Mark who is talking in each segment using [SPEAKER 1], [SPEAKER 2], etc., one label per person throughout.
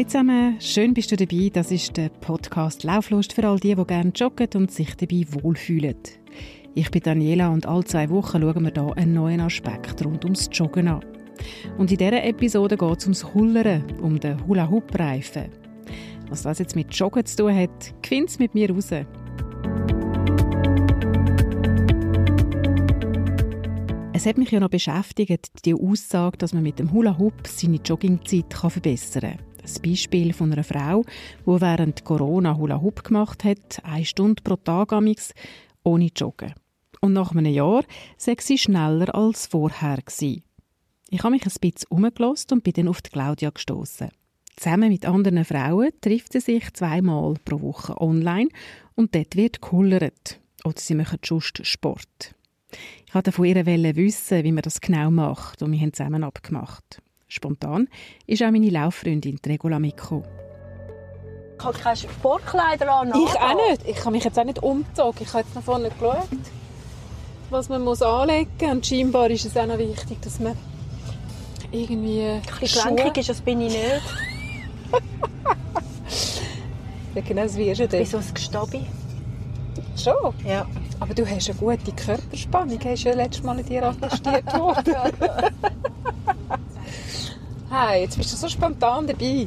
[SPEAKER 1] Hallo zusammen, schön bist du dabei. Das ist der Podcast Lauflust für all die, die gerne joggen und sich dabei wohlfühlen. Ich bin Daniela und alle zwei Wochen schauen wir hier einen neuen Aspekt rund ums Joggen an. Und in dieser Episode geht es ums Hullern, um den Hula-Hoop-Reifen. Was das jetzt mit Joggen zu tun hat, es mit mir raus. Es hat mich ja noch beschäftigt, die Aussage, dass man mit dem Hula Hoop seine Joggingzeit verbessern kann. Das Beispiel von einer Frau, die während Corona Hula Hoop gemacht hat, eine Stunde pro Tag amix, ohne Joggen. Und nach einem Jahr sei sie schneller als vorher. Ich habe mich ein bisschen umgelost und bin dann auf die Claudia gestoßen. Zusammen mit anderen Frauen trifft sie sich zweimal pro Woche online und dort wird gekullert. Oder sie machen just Sport. Ich wollte von ihr wissen, wie man das genau macht und wir haben zusammen abgemacht. Spontan ist auch meine Lauffreundin Regula mitgekommen.
[SPEAKER 2] Ich habe keine Sportkleider an.
[SPEAKER 1] Ich auch nicht. Ich habe mich jetzt auch nicht umgezogen. Ich habe jetzt nach vorne geschaut, was man muss anlegen muss. Und scheinbar ist es auch noch wichtig, dass man irgendwie Ein
[SPEAKER 2] bisschen gelenkig ist, das bin ich nicht.
[SPEAKER 1] ja, genau, das wie schon
[SPEAKER 2] dort. Wie so ein Gestabi.
[SPEAKER 1] Schon?
[SPEAKER 2] Ja.
[SPEAKER 1] Aber du hast eine gute Körperspannung, hast ja letztes Mal in dir attestiert worden. hey, jetzt bist du so spontan dabei.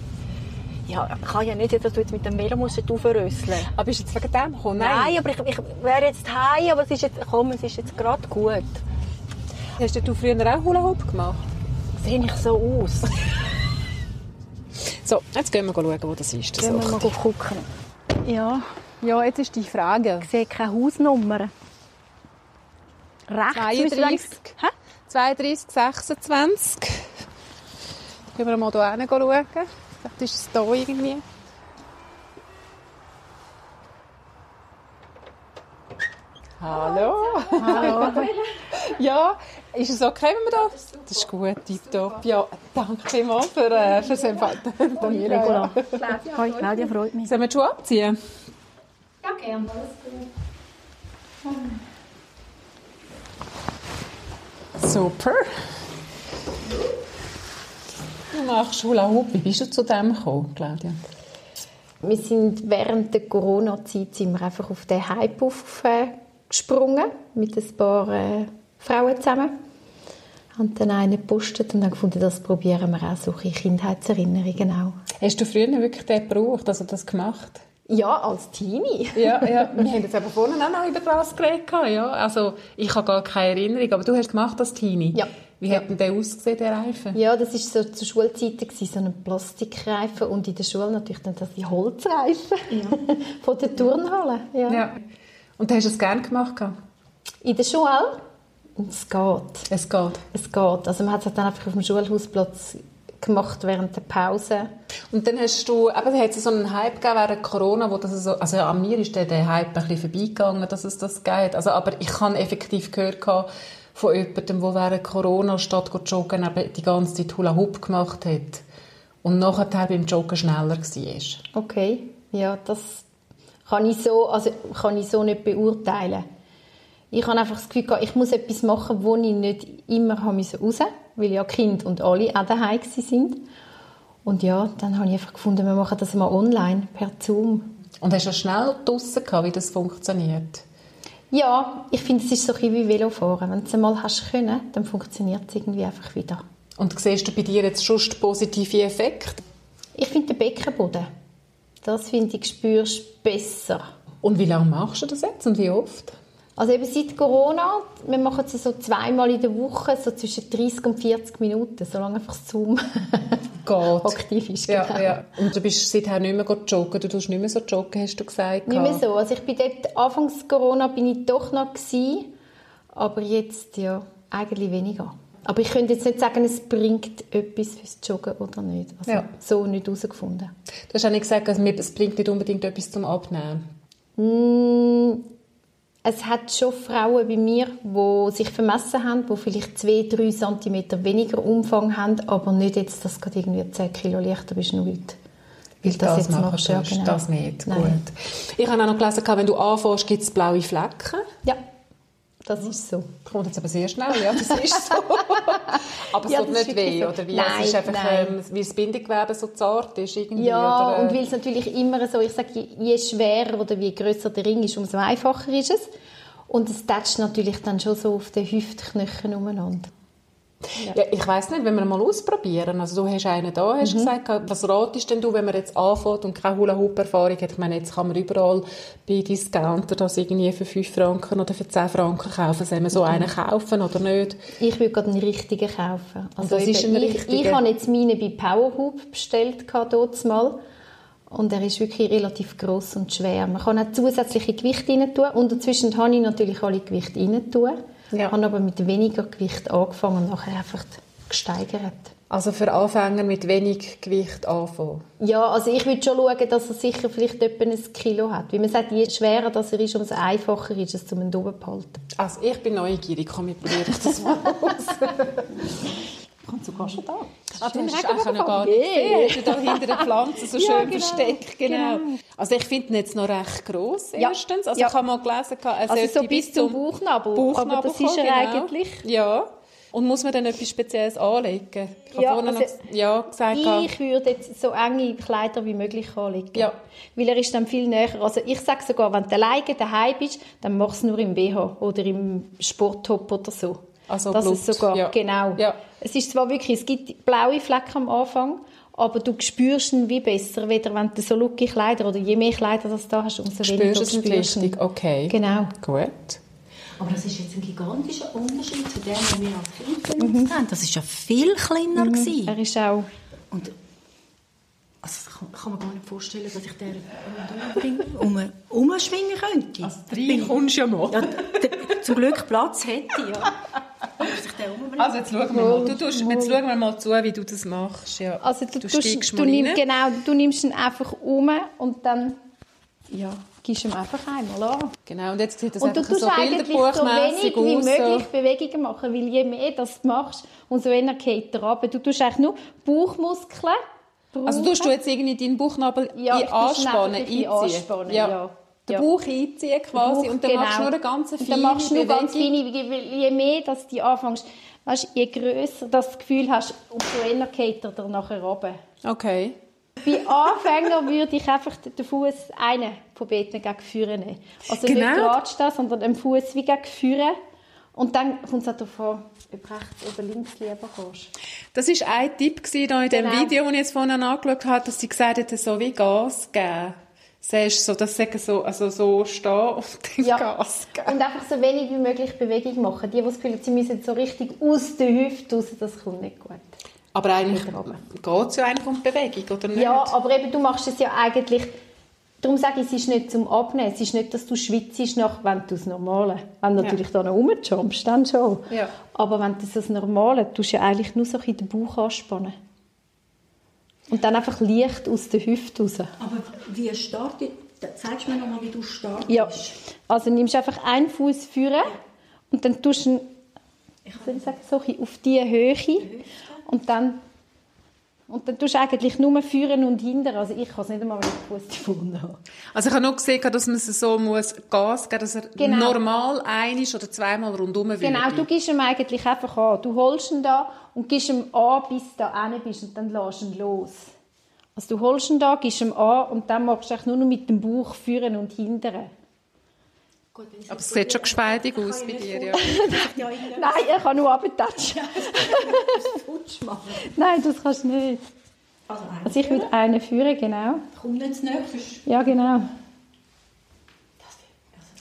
[SPEAKER 2] Ja, ich kann ja nicht, dass du jetzt mit dem Velo musst aufrüsseln
[SPEAKER 1] Aber bist du jetzt wegen dem gekommen?
[SPEAKER 2] Nein, Nein aber ich, ich wäre jetzt heim, aber es ist jetzt, komm, es ist jetzt gerade gut.
[SPEAKER 1] Hast du früher auch Hula Hoop gemacht?
[SPEAKER 2] Sehe ich so aus?
[SPEAKER 1] so, jetzt gehen wir schauen, wo das ist.
[SPEAKER 2] Das gehen wir mal gucken.
[SPEAKER 1] Ja. Ja, jetzt ist die Frage.
[SPEAKER 2] Ich sehe keine Hausnummer.
[SPEAKER 1] Rechts 32, Hä? 32, 26. Gehen wir mal hier schauen. Vielleicht ist es hier irgendwie. Hallo.
[SPEAKER 2] Hallo.
[SPEAKER 1] ja, ist es okay, wenn wir da... Das ist gut, tipptopp. Ja, danke vielmals für, äh, für das Empfangen.
[SPEAKER 2] Daniela. Hoi, Claudia, freut mich.
[SPEAKER 1] Sollen wir die Schuhe abziehen?
[SPEAKER 3] Ja, gerne, alles gut.
[SPEAKER 1] Super. Du machst Hula Hoop. Wie bist du zu dem gekommen, Claudia?
[SPEAKER 2] Wir sind während der Corona-Zeit sind wir einfach auf den Hype aufgesprungen mit ein paar äh, Frauen zusammen. Haben dann einen gepostet und dann gefunden, das probieren wir auch, solche Kindheitserinnerungen auch.
[SPEAKER 1] Hast du früher wirklich den gebraucht, also das gemacht?
[SPEAKER 2] Ja, als Teenie.
[SPEAKER 1] ja, ja. Wir haben jetzt aber vorhin auch noch über das geredet. Ja. Also, ich habe gar keine Erinnerung, aber du hast gemacht als Teenie.
[SPEAKER 2] Ja.
[SPEAKER 1] Wie ja. hat denn der ausgesehen, der Reifen?
[SPEAKER 2] Ja, das war so zu Schulzeiten, so ein Plastikreifen und in der Schule natürlich dann das die Holzreifen ja. von der Turnhalle. Ja.
[SPEAKER 1] ja. Und hast du es gerne gemacht?
[SPEAKER 2] In der Schule? Es geht.
[SPEAKER 1] Es geht?
[SPEAKER 2] Es geht. Also man hat es dann einfach auf dem Schulhausplatz gemacht während der Pause.
[SPEAKER 1] Und dann hast du, eben, hat es so einen Hype gegeben während Corona, wo das so, also an mir ist der, der Hype ein bisschen vorbeigegangen, dass es das geht. Also, aber ich habe effektiv gehört von jemandem, der während Corona statt zu joggen die ganze Zeit Hula Hoop gemacht hat und nachher beim Joggen schneller war.
[SPEAKER 2] Okay, ja, das kann ich so, also kann ich so nicht beurteilen. Ich habe einfach das Gefühl, ich muss etwas machen, wo ich nicht immer raus musste, weil ja Kind und alle auch daheim sind. Und ja, dann habe ich einfach gefunden, wir machen das mal online, per Zoom.
[SPEAKER 1] Und hast du schnell draussen gehabt, wie das funktioniert?
[SPEAKER 2] Ja, ich finde, es ist so ein wie Velofahren. Wenn du es einmal hast können, dann funktioniert es irgendwie einfach wieder.
[SPEAKER 1] Und siehst du bei dir jetzt schon positive Effekte?
[SPEAKER 2] Ich finde den Beckenboden. Das finde ich, spürst du besser.
[SPEAKER 1] Und wie lange machst du das jetzt und wie oft?
[SPEAKER 2] Also eben seit Corona, wir machen es so zweimal in der Woche, so zwischen 30 und 40 Minuten, solange einfach Zoom aktiv ist.
[SPEAKER 1] Ja, genau. ja. Und du bist seither nicht mehr joggen, du tust nicht mehr so joggen, hast du gesagt?
[SPEAKER 2] Nicht mehr so. Also ich bin dort, anfangs Corona bin ich doch noch gewesen, aber jetzt ja, eigentlich weniger. Aber ich könnte jetzt nicht sagen, es bringt etwas fürs Joggen oder nicht. Also ja. so nicht herausgefunden.
[SPEAKER 1] Du hast auch nicht gesagt, es bringt nicht unbedingt etwas zum Abnehmen.
[SPEAKER 2] Mm, es hat schon Frauen bei mir, die sich vermessen haben, die vielleicht 2-3 cm weniger Umfang haben, aber nicht jetzt, dass du irgendwie 10 Kilo leichter bist, nur
[SPEAKER 1] nicht. Weil das, das jetzt machst, ja, genau. das nicht. Nein. Gut. Ich habe auch noch gelesen, wenn du anfängst, gibt es blaue Flecken.
[SPEAKER 2] Ja. Das ist so.
[SPEAKER 1] Kommt jetzt aber sehr schnell, ja, das ist so. aber es
[SPEAKER 2] Ja,
[SPEAKER 1] tut nicht weh,
[SPEAKER 2] so.
[SPEAKER 1] oder wie?
[SPEAKER 2] Nein,
[SPEAKER 1] es ist einfach,
[SPEAKER 2] nein.
[SPEAKER 1] ähm, weil das Bindegewebe so zart ist irgendwie,
[SPEAKER 2] Ja,
[SPEAKER 1] oder? äh,
[SPEAKER 2] und weil es natürlich immer so, ich sage, je, schwerer oder je größer der Ring ist, umso einfacher ist es. Und es tätscht natürlich dann schon so auf den Hüftknochen umeinander.
[SPEAKER 1] Ja, ich weiß nicht, wenn wir mal ausprobieren. Also du hast einen da,
[SPEAKER 2] Mhm.
[SPEAKER 1] hast gesagt, was ratest denn du, wenn man jetzt anfängt und keine Hula-Hoop-Erfahrung hat? Ich meine, jetzt kann man überall bei Discounter das irgendwie für 5 Franken oder für 10 Franken kaufen. Sollen wir
[SPEAKER 2] Mhm.
[SPEAKER 1] so einen kaufen oder nicht?
[SPEAKER 2] Ich würde gerade einen richtigen kaufen. Also
[SPEAKER 1] das ist
[SPEAKER 2] eben,
[SPEAKER 1] ein
[SPEAKER 2] ich,
[SPEAKER 1] richtiger?
[SPEAKER 2] ich habe jetzt meine bei Powerhoop bestellt, dort mal. Und er ist wirklich relativ gross und schwer. Man kann auch zusätzliche Gewichte rein tun. Und dazwischen habe ich natürlich alle Gewichte rein tun.
[SPEAKER 1] Ja.
[SPEAKER 2] habe aber mit weniger Gewicht angefangen und nachher einfach gesteigert.
[SPEAKER 1] Also für Anfänger mit wenig Gewicht anfangen.
[SPEAKER 2] Ja, also ich würde schon schauen, dass er sicher vielleicht etwa ein Kilo hat. Wie man sagt, je schwerer das er ist, umso einfacher ist es, um ihn oben zu halten.
[SPEAKER 1] Also ich bin neugierig, komm, ich probiere das mal aus.
[SPEAKER 4] Kommt sogar schon da.
[SPEAKER 1] Ah, du hast auch noch gar nicht
[SPEAKER 4] Yeah.
[SPEAKER 1] gesehen. Da hinter den Pflanzen so
[SPEAKER 2] Ja,
[SPEAKER 1] schön
[SPEAKER 2] genau.
[SPEAKER 1] versteckt. Genau.
[SPEAKER 2] Genau.
[SPEAKER 1] Also ich finde ihn jetzt noch recht gross,
[SPEAKER 2] Ja.
[SPEAKER 1] erstens. Also
[SPEAKER 2] Ja.
[SPEAKER 1] ich habe mal gelesen, er
[SPEAKER 2] Also so bis zum Bauchnabel.
[SPEAKER 1] Bauchnabel
[SPEAKER 2] Aber das ist
[SPEAKER 1] kommen,
[SPEAKER 2] er
[SPEAKER 1] genau.
[SPEAKER 2] eigentlich.
[SPEAKER 1] Ja. Und muss man dann etwas Spezielles anlegen? Ich habe
[SPEAKER 2] Ja,
[SPEAKER 1] vorhin
[SPEAKER 2] also
[SPEAKER 1] noch ja, gesagt,
[SPEAKER 2] Ich würde jetzt so enge Kleider wie möglich anlegen.
[SPEAKER 1] Ja.
[SPEAKER 2] Weil er ist dann viel näher. Also ich sage sogar, wenn du alleine daheim bist, dann mach es nur im BH oder im Sporttop oder so.
[SPEAKER 1] Also
[SPEAKER 2] das
[SPEAKER 1] Blut,
[SPEAKER 2] ist sogar,
[SPEAKER 1] ja.
[SPEAKER 2] genau.
[SPEAKER 1] Ja.
[SPEAKER 2] Es ist zwar wirklich, es gibt blaue Flecken am Anfang, aber du spürst ihn wie besser, weder wenn du so lockige Kleider oder je mehr Kleider das da hast, umso weniger
[SPEAKER 1] spürst du es
[SPEAKER 2] spürst du ihn.
[SPEAKER 1] richtig? Okay.
[SPEAKER 2] Genau.
[SPEAKER 1] Gut.
[SPEAKER 5] Aber das ist jetzt ein gigantischer Unterschied zu dem, was wir als Kind benutzt haben. Das war ja viel kleiner. gewesen.
[SPEAKER 2] Er ist auch
[SPEAKER 5] Und also, das kann, kann man gar nicht vorstellen, dass ich den unbedingt um, umschwingen könnte.
[SPEAKER 1] Also drei kommst du ja mal.
[SPEAKER 5] ja, zum Glück Platz hätte, ja.
[SPEAKER 1] Also jetzt schauen wir mal. Du tust, jetzt schauen wir mal zu, wie du das machst. Ja.
[SPEAKER 2] Also du,
[SPEAKER 1] du
[SPEAKER 2] tust- du nimm, genau, du nimmst ihn einfach um und dann ja, gibst ihm einfach einmal an.
[SPEAKER 1] Genau, und jetzt sieht das
[SPEAKER 2] Und
[SPEAKER 1] einfach so
[SPEAKER 2] eigentlich so
[SPEAKER 1] bilderbuchmässig
[SPEAKER 2] wenig wie möglich. Bewegungen machen, weil je mehr das du machst, umso eher geht er runter. Du tust eigentlich nur Bauchmuskeln
[SPEAKER 1] Also tust du jetzt irgendwie deinen Bauchnabel
[SPEAKER 2] Ja,
[SPEAKER 1] anspannen, einziehen?
[SPEAKER 2] anspannen, ja.
[SPEAKER 1] Den
[SPEAKER 2] Ja.
[SPEAKER 1] Bauch einziehen quasi
[SPEAKER 2] Bauch,
[SPEAKER 1] und dann machst du
[SPEAKER 2] genau.
[SPEAKER 1] nur eine ganz
[SPEAKER 2] Und
[SPEAKER 1] feine
[SPEAKER 2] dann machst du nur ganz feine, weil je mehr dass du anfängst, weißt, je grösser das Gefühl hast, umso eher geht er nachher runter.
[SPEAKER 1] Okay.
[SPEAKER 2] Bei Anfängern würde ich einfach den Fuß einen von beiden gegen vorne nehmen. Also
[SPEAKER 1] Genau.
[SPEAKER 2] nicht gerade stehen, sondern den Fuß wie gegen vorne. Und dann kommt es auch darauf an, ob rechts oder links lieber kannst.
[SPEAKER 1] Das war ein Tipp da in dem
[SPEAKER 2] Genau.
[SPEAKER 1] Video, das ich jetzt vorhin angeschaut habe, dass sie gesagt hat, so wie Gas geben. Siehst so, das sagen so, also so stehen und dann
[SPEAKER 2] Ja.
[SPEAKER 1] Gas geben.
[SPEAKER 2] Und einfach so wenig wie möglich Bewegung machen. Die, die das Gefühl haben, sie müssen so richtig aus der Hüfte raus, das kommt nicht gut.
[SPEAKER 1] Aber eigentlich geht es ja eigentlich um die Bewegung, oder nicht?
[SPEAKER 2] Ja, aber eben, du machst es ja eigentlich... Darum sage ich, es ist nicht zum Abnehmen. Es ist nicht, dass du schwitzt, nach, wenn du das Normale... Wenn du natürlich da noch rumjumpst, dann schon.
[SPEAKER 1] Ja.
[SPEAKER 2] Aber wenn du das Normale... tust du ja eigentlich nur so ein bisschen den Bauch anspannen. Und dann einfach leicht aus der Hüfte raus.
[SPEAKER 5] Aber wie startet... Zeigst du mir noch mal, wie du startest?
[SPEAKER 2] Ja. Also nimmst einfach einen Fuß führen und dann tust du ihn, ich soll sagen, so auf diese Höhe und dann und dann tust du eigentlich nur führen und hindern. Also ich kann es nicht einmal, wenn ich den Fuß gefunden habe.
[SPEAKER 1] Also ich habe noch gesehen, dass man es so muss Gas geben dass er
[SPEAKER 2] Genau.
[SPEAKER 1] normal ein oder zweimal rundum will.
[SPEAKER 2] Genau, du gibst ihm eigentlich einfach an. Du holst ihn da und gibst ihm an, bis du da bist und dann lässt ihn los. Also du holst ihn da, gibst ihm an und dann machst du eigentlich nur noch mit dem Bauch führen und hindern.
[SPEAKER 5] Gut,
[SPEAKER 1] Aber es sieht schon geschmeidig aus bei dir, ja.
[SPEAKER 2] Nein, er kann nur
[SPEAKER 5] machen.
[SPEAKER 2] Nein, das kannst du nicht.
[SPEAKER 5] Also,
[SPEAKER 2] Also ich würde einen führen, genau.
[SPEAKER 5] Komm nicht zu nahe.
[SPEAKER 2] Ja, genau.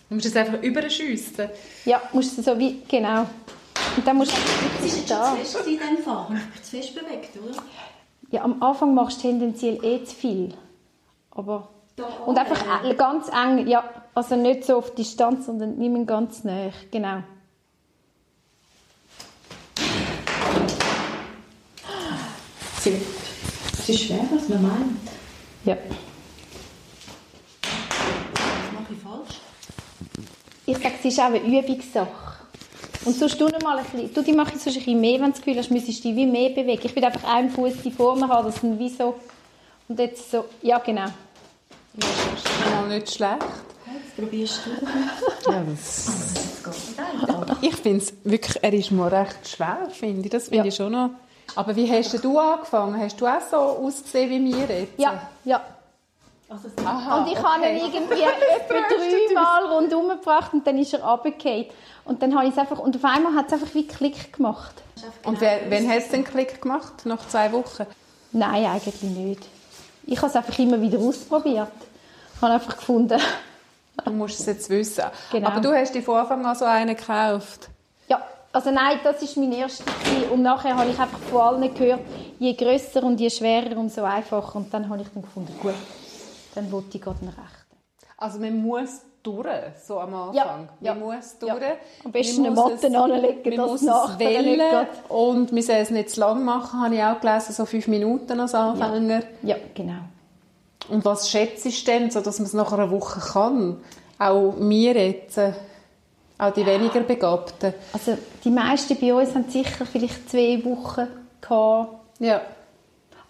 [SPEAKER 1] Du musst es einfach überschiessen.
[SPEAKER 2] Ja, musst du so wie, genau. Und dann musst du
[SPEAKER 5] Das ist
[SPEAKER 2] da.
[SPEAKER 5] zu fest in dem Fall. Ich zu fest bewegt, oder?
[SPEAKER 2] Ja, am Anfang machst du tendenziell eh zu viel. Aber...
[SPEAKER 5] Da
[SPEAKER 2] Und einfach äh, ganz eng, ja. Also nicht so auf Distanz, sondern nimm ihn ganz nah. Genau.
[SPEAKER 5] Sehr gut. Es ist schwer, was man meint.
[SPEAKER 2] Ja.
[SPEAKER 5] Was mache ich falsch?
[SPEAKER 2] Ich sage, es ist auch eine Übungssache. Und sonst tu mal ein bisschen, du die machst sonst ein bisschen mehr, wenn du das Gefühl hast, müsstest du dich wie mehr bewegen. Ich will einfach einen Fuß die Form haben, das sind wie so, und jetzt so, ja genau.
[SPEAKER 1] Das ist mal nicht schlecht.
[SPEAKER 5] probierst du.
[SPEAKER 1] Ja, das ich finde es wirklich, er ist mir recht schwer, finde ich. Das finde
[SPEAKER 2] Ja.
[SPEAKER 1] ich schon noch. Aber wie hast du angefangen? Hast du auch so ausgesehen wie wir jetzt?
[SPEAKER 2] Ja, ja.
[SPEAKER 5] Also,
[SPEAKER 1] Aha,
[SPEAKER 2] Und ich
[SPEAKER 1] okay.
[SPEAKER 2] habe ihn irgendwie etwa dreimal rundherum gebracht und dann ist er runtergefallen. Und dann habe ich es einfach, und auf einmal hat es einfach wie Klick gemacht.
[SPEAKER 1] Und wer, wann hast du den Klick gemacht? Nach zwei Wochen?
[SPEAKER 2] Nein, eigentlich nicht. Ich habe es einfach immer wieder ausprobiert. Ich habe einfach gefunden,
[SPEAKER 1] Du musst es jetzt wissen.
[SPEAKER 2] Genau.
[SPEAKER 1] Aber du hast dir von Anfang an so einen gekauft.
[SPEAKER 2] ja, also nein, das ist mein erster und nachher habe ich einfach von allen gehört, je grösser und je schwerer, umso einfacher. Und dann habe ich dann gefunden, gut, dann wollte ich gerade einen rechten.
[SPEAKER 1] Also man muss durch, so am Anfang.
[SPEAKER 2] Ja,
[SPEAKER 1] Man
[SPEAKER 2] ja,
[SPEAKER 1] muss
[SPEAKER 2] ja.
[SPEAKER 1] durch.
[SPEAKER 2] Am besten eine Matte anlegen, dass
[SPEAKER 1] muss
[SPEAKER 2] es nicht
[SPEAKER 1] wählen und man soll es nicht zu lang machen, habe ich auch gelesen, so fünf Minuten als Anfänger.
[SPEAKER 2] Ja, genau.
[SPEAKER 1] Und was schätzt du denn, so dass man es nach einer Woche kann? Auch wir jetzt, äh, auch die weniger Begabten.
[SPEAKER 2] Also die meisten bei uns haben sicher vielleicht zwei Wochen gehabt.
[SPEAKER 1] Ja.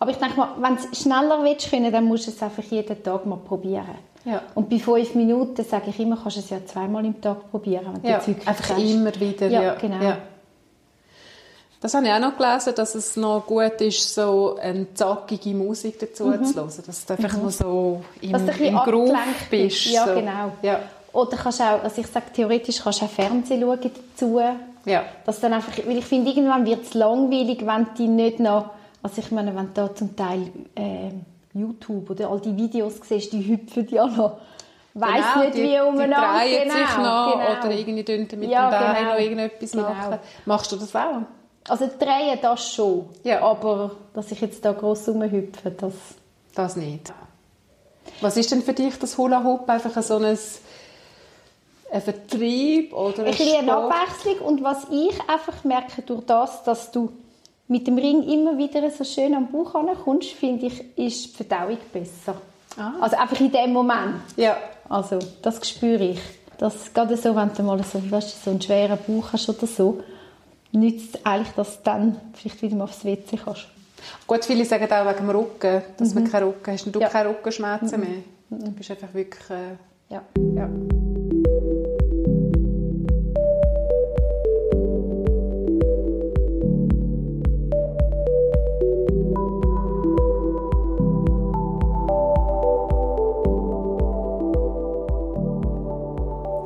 [SPEAKER 2] Aber ich denke mal, wenn du es schneller willst können, dann musst du es einfach jeden Tag mal probieren.
[SPEAKER 1] Ja.
[SPEAKER 2] Und bei fünf Minuten sage ich immer, kannst du es ja zweimal im Tag probieren. Wenn du
[SPEAKER 1] Ja,
[SPEAKER 2] wirklich
[SPEAKER 1] einfach
[SPEAKER 2] sagst.
[SPEAKER 1] immer wieder.
[SPEAKER 2] Ja,
[SPEAKER 1] Ja,
[SPEAKER 2] genau.
[SPEAKER 1] Ja. Das habe ich auch noch gelesen, dass es noch gut ist, so eine zackige Musik dazu zu hören. Dass du einfach nur so im,
[SPEAKER 2] Mhm. Dass du
[SPEAKER 1] im Groove bist.
[SPEAKER 2] Ja,
[SPEAKER 1] so.
[SPEAKER 2] genau.
[SPEAKER 1] Ja.
[SPEAKER 2] Oder kannst auch, also ich sage theoretisch, kannst du auch Fernsehen schauen dazu.
[SPEAKER 1] Ja.
[SPEAKER 2] Dass dann einfach, weil ich finde, irgendwann wird es langweilig, wenn die nicht noch, also ich meine, wenn du da zum Teil ähm, YouTube oder all die Videos siehst, die hüpfen ja noch. Weiss
[SPEAKER 1] Genau,
[SPEAKER 2] nicht,
[SPEAKER 1] die,
[SPEAKER 2] wie umeinander.
[SPEAKER 1] Die drehen
[SPEAKER 2] genau,
[SPEAKER 1] sich noch
[SPEAKER 2] genau.
[SPEAKER 1] oder irgendwie tun mit
[SPEAKER 2] Ja,
[SPEAKER 1] dem Bein
[SPEAKER 2] genau.
[SPEAKER 1] noch irgendetwas
[SPEAKER 2] Genau.
[SPEAKER 1] machen. Machst du das auch?
[SPEAKER 2] Also drehen, das schon.
[SPEAKER 1] Ja.
[SPEAKER 2] Aber dass ich jetzt da gross rumhüpfe, das...
[SPEAKER 1] Das nicht. Was ist denn für dich das Hula Hoop? Einfach so ein, ein Vertrieb oder ein
[SPEAKER 2] Ein bisschen? Abwechslung und was ich einfach merke durch das, dass du mit dem Ring immer wieder so schön am Bauch ankommst, finde ich, ist die Verdauung besser.
[SPEAKER 1] Ah.
[SPEAKER 2] Also einfach in dem Moment.
[SPEAKER 1] Ja.
[SPEAKER 2] Also das spüre ich. Das gerade so, wenn du mal so, weißt, so einen schweren Bauch hast oder so, nützt es eigentlich, dass du dann vielleicht wieder mal aufs WC kannst.
[SPEAKER 1] Gut, viele sagen auch wegen dem Rücken, dass man keinen Rücken hast. Und du
[SPEAKER 2] Ja.
[SPEAKER 1] keine Rückenschmerzen mehr. Du bist einfach wirklich... Äh,
[SPEAKER 2] Ja.
[SPEAKER 1] ja.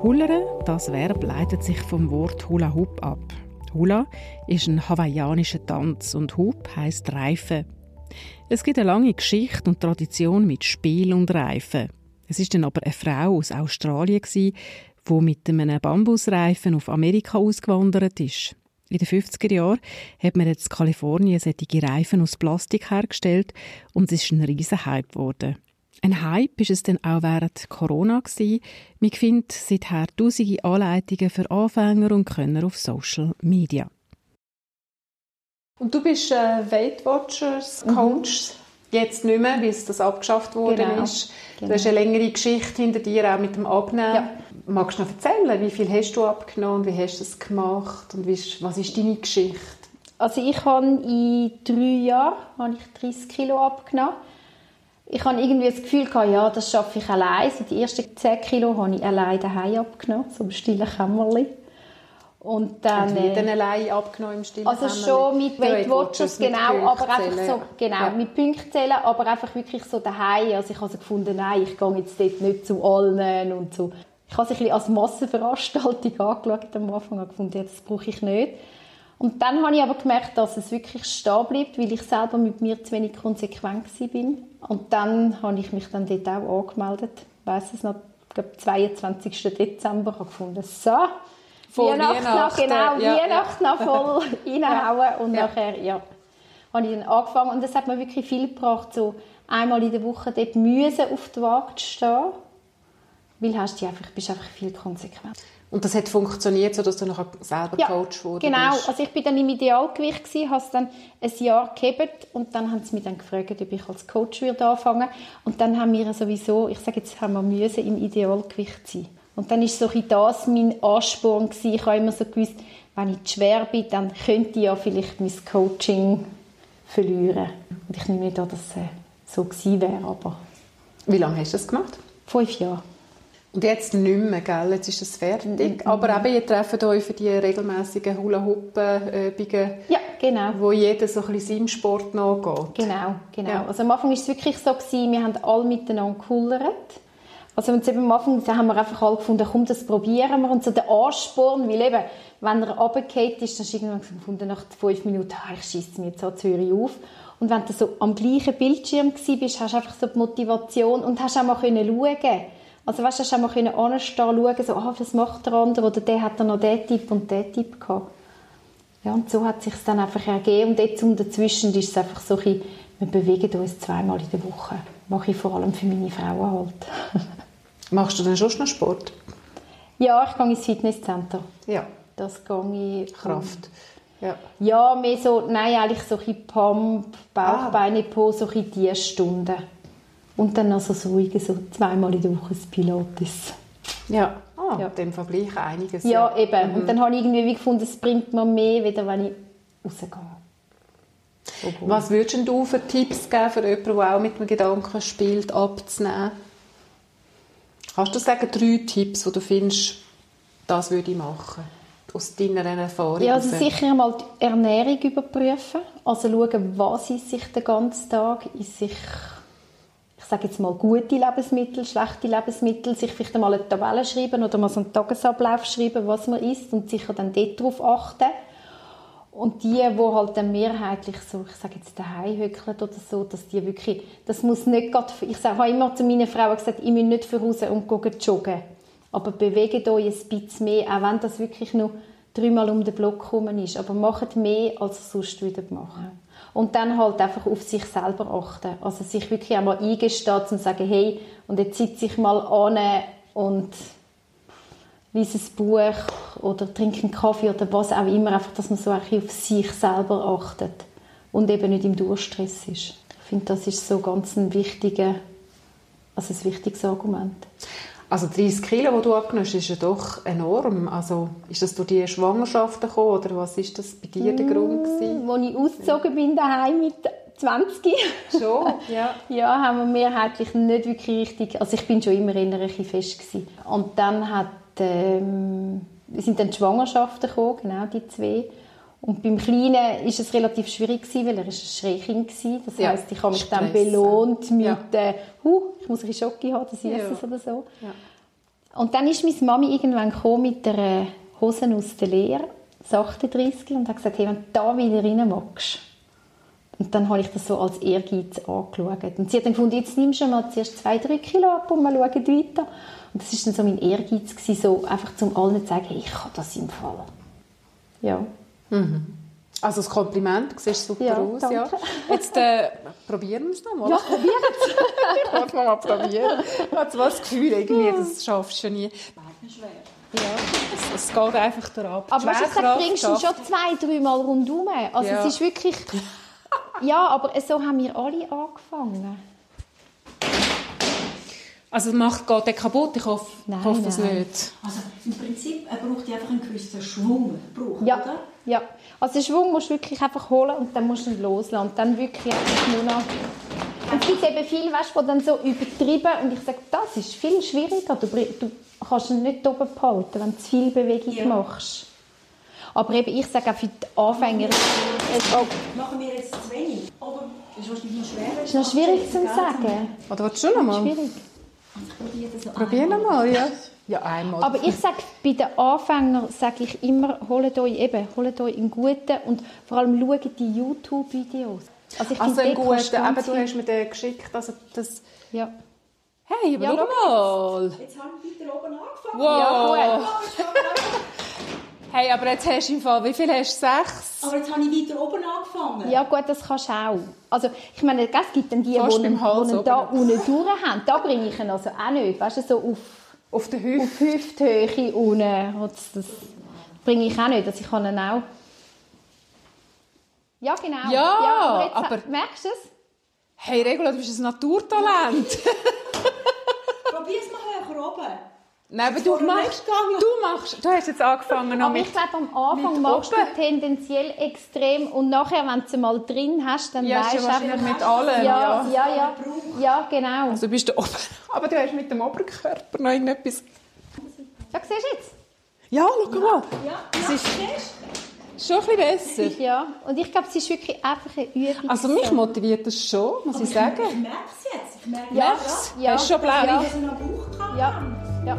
[SPEAKER 4] Hullere, das Verb leitet sich vom Wort Hula Hoop ab. Hula ist ein hawaiianischer Tanz und Hoop heißt Reife. Es gibt eine lange Geschichte und Tradition mit Spiel und Reifen. Es ist dann aber eine Frau aus Australien wo mit einem Bambusreifen auf Amerika ausgewandert ist. In den 50er Jahren hat man jetzt in Kalifornien solche Reifen aus Plastik hergestellt und es ist ein riesen Hype geworden. Ein Hype ist es dann auch während Corona gewesen. Man findet seither tausende Anleitungen für Anfänger und Könner auf Social Media.
[SPEAKER 1] Und du bist äh, Weight Watchers Coach. Jetzt nicht mehr, weil es das abgeschafft worden
[SPEAKER 2] Genau.
[SPEAKER 1] ist. Du
[SPEAKER 2] Genau.
[SPEAKER 1] hast eine längere Geschichte hinter dir, auch mit dem Abnehmen.
[SPEAKER 2] Ja.
[SPEAKER 1] Magst du noch erzählen, wie viel hast du abgenommen, wie hast du es gemacht und wie ist, was ist deine Geschichte?
[SPEAKER 2] Also ich habe in drei Jahren habe ich 30 Kilo abgenommen. Ich habe irgendwie das Gefühl gehabt, ja, das schaffe ich allein. So die ersten 10 Kilo habe ich allein daheim abgenommen, so im stillen Kämmerli. Und dann...
[SPEAKER 1] Und wie
[SPEAKER 2] äh,
[SPEAKER 1] dann allein abgenommen im stillen
[SPEAKER 2] Also
[SPEAKER 1] Kämmerlein?
[SPEAKER 2] schon mit Weight Watchers, genau, aber einfach so, genau,
[SPEAKER 1] Ja.
[SPEAKER 2] mit Punktzählen, aber einfach wirklich so daheim. Also ich habe so gefunden, nein, ich gehe jetzt dort nicht zu allen und so. Ich habe es ein bisschen als Massenveranstaltung angeschaut am Anfang und gefunden, ja, das brauche ich nicht. Und dann habe ich aber gemerkt, dass es wirklich stehen bleibt, weil ich selber mit mir zu wenig konsequent bin. Und dann habe ich mich dann dort auch angemeldet. Ich weiss es noch, ich glaube, 22. Dezember habe gefunden, so,
[SPEAKER 1] Vor
[SPEAKER 2] Weihnachten,
[SPEAKER 1] Weihnachten,
[SPEAKER 2] genau,
[SPEAKER 1] ja,
[SPEAKER 2] Weihnachten noch voll reinhauen und
[SPEAKER 1] Ja.
[SPEAKER 2] nachher, ja, habe ich dann angefangen und das hat mir wirklich viel gebracht, so einmal in der Woche dort müssen auf die Waage zu stehen, weil hast du einfach, bist einfach viel konsequent.
[SPEAKER 1] Und das hat funktioniert, sodass du nachher selber Coach geworden
[SPEAKER 2] genau.
[SPEAKER 1] bist?
[SPEAKER 2] Also ich bin dann im Idealgewicht gewesen, habe es dann ein Jahr gehebt und dann haben sie mich dann gefragt, ob ich als Coach würde anfangen. Und dann haben wir sowieso, ich sage jetzt, haben wir müssen im Idealgewicht sein. Und dann ist so ein das mein Ansporn gewesen. Ich habe immer so gewusst, wenn ich zu schwer bin, dann könnte ich ja vielleicht mein Coaching verlieren. Und ich nehme nicht an, dass es so gewesen wäre, aber
[SPEAKER 1] Wie lange hast du das gemacht?
[SPEAKER 2] fünf Jahre.
[SPEAKER 1] Und jetzt nicht mehr, gell? Jetzt ist es fertig. Aber eben, ihr trefft euch für die regelmäßigen Hula-Hoop-Übungen,
[SPEAKER 2] Ja, genau.
[SPEAKER 1] wo jeder so ein bisschen seinem Sport nachgeht.
[SPEAKER 2] Genau, genau.
[SPEAKER 1] Ja.
[SPEAKER 2] Also am Anfang war es wirklich so, gewesen, wir haben alle miteinander gekullert. Also und eben am Anfang da haben wir einfach alle gefunden, komm, das probieren wir. Und so der Ansporn, weil eben, wenn er runtergefallen ist, dann hast du irgendwann gefunden, nach fünf Minuten, ah, ich schieße mir jetzt an Zürich auf. Und wenn du so am gleichen Bildschirm bist, hast du einfach so die Motivation und hast auch mal können schauen. Also weißt, du, hast auch mal anstehen, schauen, so, ah, was macht der andere, oder der hat dann noch den Tipp und den Tipp gehabt. Ja, und so hat sich dann einfach ergeben. Und jetzt um dazwischen ist es einfach so ein wir bewegen uns zweimal in der Woche. Mache ich vor allem für meine Frauen halt.
[SPEAKER 1] Machst du denn schon noch Sport?
[SPEAKER 2] ja, ich gehe ins Fitnesscenter.
[SPEAKER 1] Ja.
[SPEAKER 2] Das gehe ich.
[SPEAKER 1] Kraft. Ja.
[SPEAKER 2] Ja, mehr so, nein, eigentlich so ein Pump,
[SPEAKER 1] Ah.
[SPEAKER 2] Bauchbeine, Po, so ein diese Stunden. Und dann also so so zweimal in der Woche das Pilates.
[SPEAKER 1] Ja. Ah,
[SPEAKER 2] Ja.
[SPEAKER 1] in dem Vergleich einiges.
[SPEAKER 2] Ja, eben.
[SPEAKER 1] Mhm.
[SPEAKER 2] Und dann habe ich irgendwie wie gefunden, es bringt mir mehr, wieder wenn ich rausgehe. Obwohl-
[SPEAKER 1] Was würdest du für Tipps geben für jemanden, der auch mit dem Gedanken spielt, abzunehmen? Kannst du sagen, drei Tipps, die du findest, das würde ich machen? Aus deiner Erfahrung
[SPEAKER 2] Ja, also sicher mal die Ernährung überprüfen. Also schauen, was ist sich den ganzen Tag? Ist sich, ich sage jetzt mal, gute Lebensmittel, schlechte Lebensmittel, sich vielleicht einmal eine Tabelle schreiben oder mal so einen Tagesablauf schreiben, was man isst und sicher dann dort drauf achten. Und die, die halt dann mehrheitlich so, ich sage jetzt daheim hückeln oder so, dass die wirklich, das muss nicht gerade, ich sage, habe immer zu meinen Frauen gesagt, ich muss nicht voraus und gehen joggen. Aber bewegt euch ein bisschen mehr, auch wenn das wirklich nur dreimal um den Block herum ist. Aber macht mehr, als ihr sonst wieder machen. Und dann halt einfach auf sich selber achten. Also sich wirklich einmal eingestehen und sagen, hey, und jetzt sitze ich mal an und lese ein Buch oder trinke einen Kaffee oder was auch immer, einfach, dass man so ein bisschen auf sich selber achtet und eben nicht im Durchstress ist. Ich finde, das ist so ganz ein wichtiger, also ein wichtiges Argument.
[SPEAKER 1] Also 30 Kilo, die du abgenommen hast, ist ja doch enorm. Also ist das durch die Schwangerschaften gekommen oder was ist das bei dir der Grund gewesen?
[SPEAKER 2] Als ich ausgezogen bin daheim mit 20,
[SPEAKER 1] Schon, ja.
[SPEAKER 2] ja, haben wir mehrheitlich nicht wirklich richtig, also ich bin schon immer eher ein bisschen fest gewesen. Und dann hat, ähm, sind dann die Schwangerschaften gekommen, genau die zwei. Und beim Kleinen ist es relativ schwierig gewesen, weil er ist ein Schreikind war. Das
[SPEAKER 1] Ja,
[SPEAKER 2] heisst, ich habe mich dann
[SPEAKER 1] Stress,
[SPEAKER 2] belohnt mit,
[SPEAKER 1] ja.
[SPEAKER 2] äh, huh, ich muss ein Schocke haben, das
[SPEAKER 1] Ja.
[SPEAKER 2] Süßes oder so.
[SPEAKER 1] Ja.
[SPEAKER 2] Und dann ist meine Mami irgendwann gekommen mit der Hosen aus der Lehre, das 38, und hat gesagt, hey, wenn du da wieder rein magst. Und dann habe ich das so als Ehrgeiz angeschaut. Und sie hat dann gefunden, jetzt nimmst du mal zuerst zwei, drei Kilo ab und wir schauen weiter. Und das war dann so mein Ehrgeiz, gewesen, so einfach zum allen zu sagen, hey, ich kann das im Fall. Ja.
[SPEAKER 1] Also das Kompliment, du siehst super
[SPEAKER 2] Ja,
[SPEAKER 1] aus. Ja.
[SPEAKER 2] danke.
[SPEAKER 1] Jetzt äh, probieren wir es noch mal.
[SPEAKER 2] Ja, probier es.
[SPEAKER 1] ich wollte mal probieren. Ich habe das Gefühl, irgendwie, das schaffst du nie. Ja, es, es geht einfach durch
[SPEAKER 2] Aber weißt, du, ich sag, du bringst ihn schon zwei, drei Mal rundherum. Also
[SPEAKER 1] Ja.
[SPEAKER 2] es ist wirklich... Ja, aber so haben wir alle angefangen.
[SPEAKER 1] Also macht geht der kaputt? Ich hoffe,
[SPEAKER 2] Nein,
[SPEAKER 1] ich hoffe es
[SPEAKER 2] nein.
[SPEAKER 1] nicht.
[SPEAKER 5] Also im Prinzip, er braucht einfach einen gewissen Schwung. Braucht,
[SPEAKER 2] Ja,
[SPEAKER 5] oder?
[SPEAKER 2] Ja. Also den Schwung musst du wirklich einfach holen und dann musst du ihn loslassen. Und dann wirklich einfach nur noch... Und es gibt eben viele, weißt, die dann so übertrieben und ich sage, das ist viel schwieriger. Du, du kannst ihn nicht oben behalten, wenn du zu viel Bewegung
[SPEAKER 5] Ja.
[SPEAKER 2] machst. Aber eben, ich sage auch für die Anfänger, es
[SPEAKER 5] Machen wir jetzt zu wenig. Aber das ist wahrscheinlich noch schwer.
[SPEAKER 2] ist noch schwierig zu sagen.
[SPEAKER 1] Oder willst du noch mal?
[SPEAKER 2] Schwierig.
[SPEAKER 5] Probier das noch
[SPEAKER 1] Probier noch mal, ja. Ja, einmal.
[SPEAKER 2] Aber ich sage, bei den Anfängern sage ich immer, holt euch eben, holt euch einen guten und vor allem schaut die YouTube-Videos. Also ich
[SPEAKER 1] also
[SPEAKER 2] finde,
[SPEAKER 1] ein
[SPEAKER 2] dort kannst
[SPEAKER 1] guter,
[SPEAKER 2] du
[SPEAKER 1] eben, du hast mir den geschickt, also das...
[SPEAKER 2] Ja.
[SPEAKER 1] Hey, aber
[SPEAKER 2] Ja,
[SPEAKER 1] schau mal.
[SPEAKER 5] Jetzt haben wir weiter oben angefangen.
[SPEAKER 1] Wow.
[SPEAKER 2] Ja, gut.
[SPEAKER 1] Hey, aber jetzt hast du im Fall, wie viel hast du? Sechs?
[SPEAKER 5] Aber jetzt habe ich weiter oben angefangen.
[SPEAKER 2] Ja gut, das kannst du auch. Also ich meine, es gibt dann die, die
[SPEAKER 1] Fast
[SPEAKER 2] da
[SPEAKER 1] oben.
[SPEAKER 2] unten durch haben. Da bringe ich ihn also auch nicht. Weißt du, so auf,
[SPEAKER 1] Auf der Hüfte?
[SPEAKER 2] auf Hüfthöhe unten. Das, das bringe ich auch nicht. Also ich kann ihn auch... Ja, genau.
[SPEAKER 1] Ja,
[SPEAKER 2] jetzt,
[SPEAKER 1] aber-
[SPEAKER 2] Merkst du es?
[SPEAKER 1] Hey, Regula, du bist ein Naturtalent.
[SPEAKER 5] Probier es mal höher oben. Nein, aber du machst, du machst, du hast jetzt angefangen noch
[SPEAKER 2] Aber
[SPEAKER 5] mit...
[SPEAKER 2] ich glaube, am Anfang machst du tendenziell extrem und nachher, wenn du sie mal drin hast, dann
[SPEAKER 5] Ja,
[SPEAKER 2] weißt
[SPEAKER 5] ja
[SPEAKER 2] du einfach...
[SPEAKER 5] mit allem,
[SPEAKER 2] ja,
[SPEAKER 5] ja.
[SPEAKER 2] ja, ja, ja, genau.
[SPEAKER 5] Also bist du oben. Aber du hast mit dem Oberkörper noch irgendetwas...
[SPEAKER 2] Ja, siehst du jetzt?
[SPEAKER 5] Ja, schau mal. Es ist schon ein bisschen besser.
[SPEAKER 2] Ja, und ich glaube, es ist wirklich einfach eine Übung.
[SPEAKER 5] Also mich motiviert das schon, muss ich sagen.
[SPEAKER 6] Ich merke es jetzt. Ich merke
[SPEAKER 2] ja,
[SPEAKER 5] du?
[SPEAKER 2] ja,
[SPEAKER 5] Hast du schon blaue?
[SPEAKER 2] Ja, ja, ja.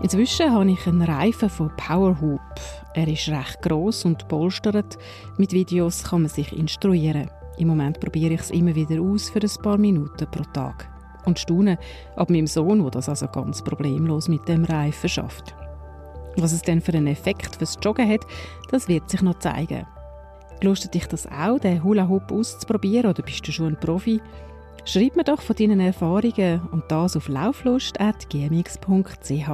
[SPEAKER 1] Inzwischen habe ich einen Reifen von Powerhoop. Er ist recht groß und polstert. Mit Videos kann man sich instruieren. Im Moment probiere ich es immer wieder aus für ein paar Minuten pro Tag. Und staune ab meinem Sohn, der das also ganz problemlos mit dem Reifen schafft. Was es denn für einen Effekt fürs Joggen hat, das wird sich noch zeigen. Lustet dich das auch, den Hula Hoop auszuprobieren oder bist du schon ein Profi? Schreib mir doch von deinen Erfahrungen und das auf lauflust.gmx.ch.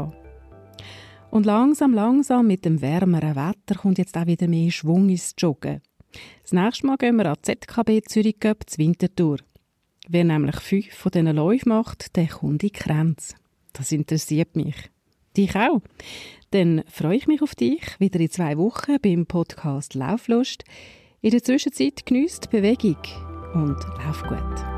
[SPEAKER 1] Und langsam, langsam mit dem wärmeren Wetter kommt jetzt auch wieder mehr Schwung ins Joggen. Das nächste Mal gehen wir an die ZKB Zürich Cup zur Wintertour. Wer nämlich fünf von diesen Läufen macht, der kommt in die Grenze. Das interessiert mich. Dich auch? Dann freue ich mich auf dich wieder in zwei Wochen beim Podcast Lauflust. In der Zwischenzeit genießt Bewegung und lauf gut.